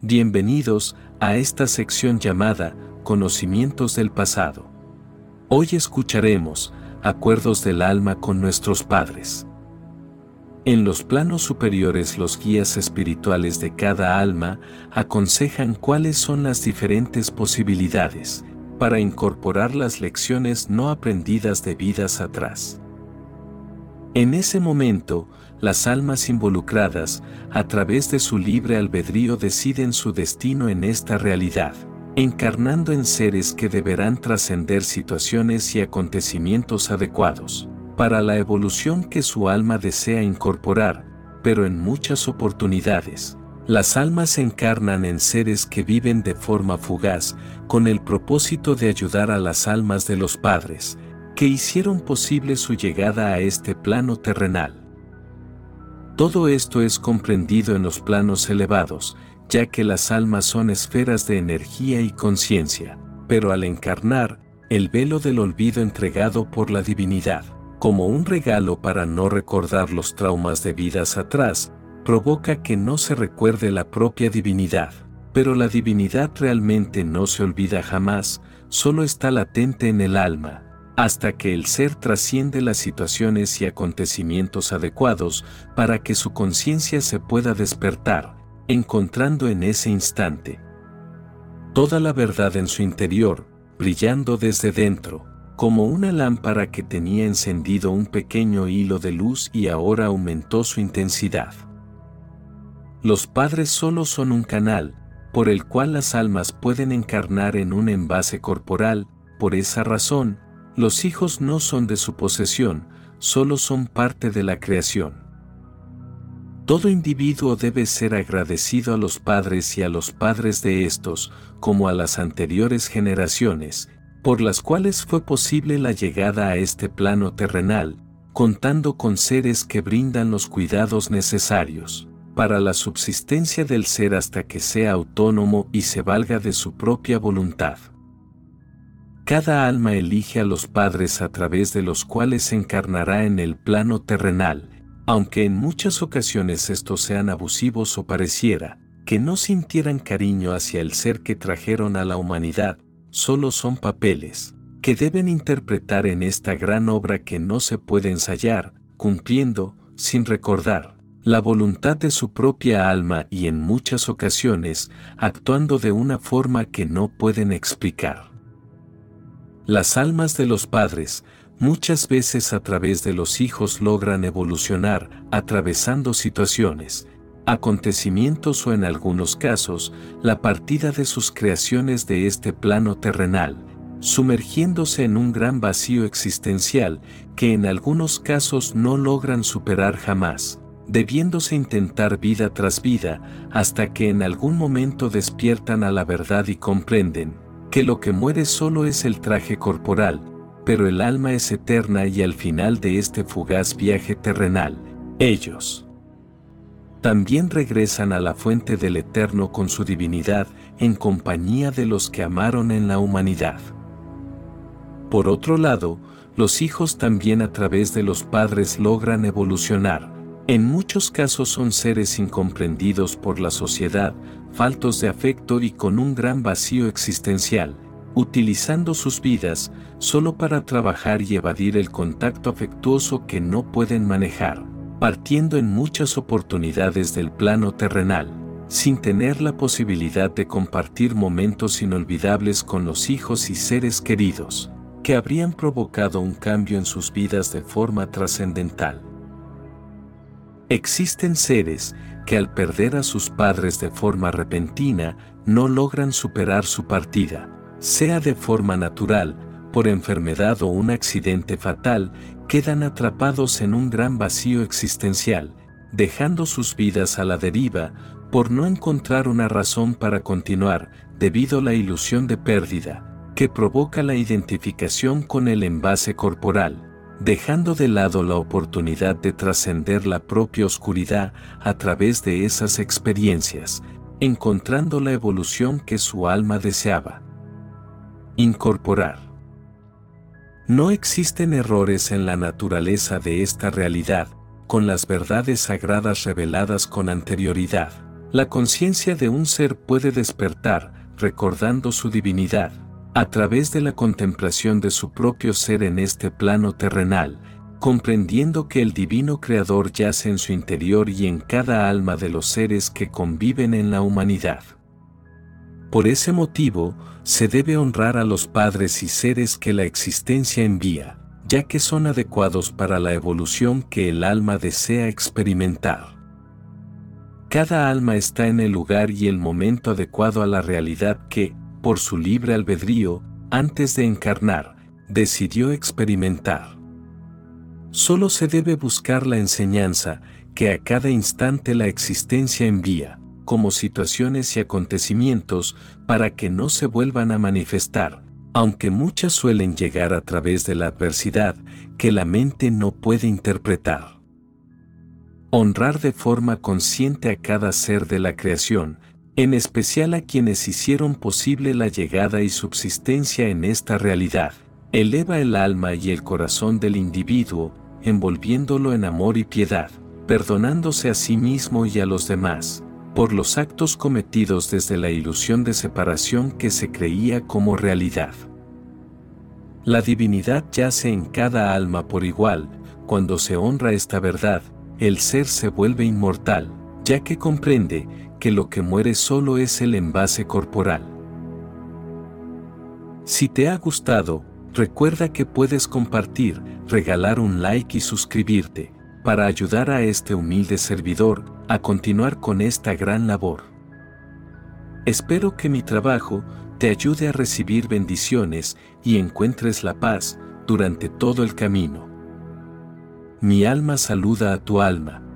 Bienvenidos a esta sección llamada Conocimientos del pasado. Hoy escucharemos Acuerdos del alma con nuestros padres. En los planos superiores los guías espirituales de cada alma aconsejan cuáles son las diferentes posibilidades para incorporar las lecciones no aprendidas de vidas atrás. En ese momento, las almas involucradas, a través de su libre albedrío, deciden su destino en esta realidad, encarnando en seres que deberán trascender situaciones y acontecimientos adecuados para la evolución que su alma desea incorporar, pero en muchas oportunidades, las almas se encarnan en seres que viven de forma fugaz con el propósito de ayudar a las almas de los padres, que hicieron posible su llegada a este plano terrenal. Todo esto es comprendido en los planos elevados, ya que las almas son esferas de energía y conciencia, pero al encarnar, el velo del olvido entregado por la divinidad como un regalo para no recordar los traumas de vidas atrás, provoca que no se recuerde la propia divinidad. Pero la divinidad realmente no se olvida jamás, solo está latente en el alma, hasta que el ser trasciende las situaciones y acontecimientos adecuados para que su conciencia se pueda despertar, encontrando en ese instante toda la verdad en su interior, brillando desde dentro, como una lámpara que tenía encendido un pequeño hilo de luz y ahora aumentó su intensidad. Los padres solo son un canal, por el cual las almas pueden encarnar en un envase corporal, por esa razón, los hijos no son de su posesión, solo son parte de la creación. Todo individuo debe ser agradecido a los padres y a los padres de estos, como a las anteriores generaciones, por las cuales fue posible la llegada a este plano terrenal, contando con seres que brindan los cuidados necesarios para la subsistencia del ser hasta que sea autónomo y se valga de su propia voluntad. Cada alma elige a los padres a través de los cuales se encarnará en el plano terrenal, aunque en muchas ocasiones estos sean abusivos o pareciera que no sintieran cariño hacia el ser que trajeron a la humanidad, solo son papeles, que deben interpretar en esta gran obra que no se puede ensayar, cumpliendo, sin recordar, la voluntad de su propia alma y en muchas ocasiones actuando de una forma que no pueden explicar. Las almas de los padres, muchas veces a través de los hijos logran evolucionar, atravesando situaciones, acontecimientos o en algunos casos, la partida de sus creaciones de este plano terrenal, sumergiéndose en un gran vacío existencial que en algunos casos no logran superar jamás, debiéndose intentar vida tras vida hasta que en algún momento despiertan a la verdad y comprenden que lo que muere solo es el traje corporal, pero el alma es eterna y al final de este fugaz viaje terrenal, ellos también regresan a la fuente del Eterno con su divinidad en compañía de los que amaron en la humanidad. Por otro lado, los hijos también a través de los padres logran evolucionar. En muchos casos son seres incomprendidos por la sociedad, faltos de afecto y con un gran vacío existencial, utilizando sus vidas solo para trabajar y evadir el contacto afectuoso que no pueden manejar partiendo en muchas oportunidades del plano terrenal, sin tener la posibilidad de compartir momentos inolvidables con los hijos y seres queridos, que habrían provocado un cambio en sus vidas de forma trascendental. Existen seres que al perder a sus padres de forma repentina no logran superar su partida, sea de forma natural, por enfermedad o un accidente fatal, quedan atrapados en un gran vacío existencial, dejando sus vidas a la deriva por no encontrar una razón para continuar debido a la ilusión de pérdida que provoca la identificación con el envase corporal, dejando de lado la oportunidad de trascender la propia oscuridad a través de esas experiencias, encontrando la evolución que su alma deseaba. Incorporar. No existen errores en la naturaleza de esta realidad, con las verdades sagradas reveladas con anterioridad. La conciencia de un ser puede despertar, recordando su divinidad, a través de la contemplación de su propio ser en este plano terrenal, comprendiendo que el divino creador yace en su interior y en cada alma de los seres que conviven en la humanidad. Por ese motivo, se debe honrar a los padres y seres que la existencia envía, ya que son adecuados para la evolución que el alma desea experimentar. Cada alma está en el lugar y el momento adecuado a la realidad que, por su libre albedrío, antes de encarnar, decidió experimentar. Solo se debe buscar la enseñanza que a cada instante la existencia envía, como situaciones y acontecimientos, para que no se vuelvan a manifestar, aunque muchas suelen llegar a través de la adversidad que la mente no puede interpretar. Honrar de forma consciente a cada ser de la creación, en especial a quienes hicieron posible la llegada y subsistencia en esta realidad, eleva el alma y el corazón del individuo, envolviéndolo en amor y piedad, perdonándose a sí mismo y a los demás, por los actos cometidos desde la ilusión de separación que se creía como realidad. La divinidad yace en cada alma por igual, cuando se honra esta verdad, el ser se vuelve inmortal, ya que comprende que lo que muere solo es el envase corporal. Si te ha gustado, recuerda que puedes compartir, regalar un like y suscribirte, para ayudar a este humilde servidor a continuar con esta gran labor. Espero que mi trabajo te ayude a recibir bendiciones y encuentres la paz durante todo el camino. Mi alma saluda a tu alma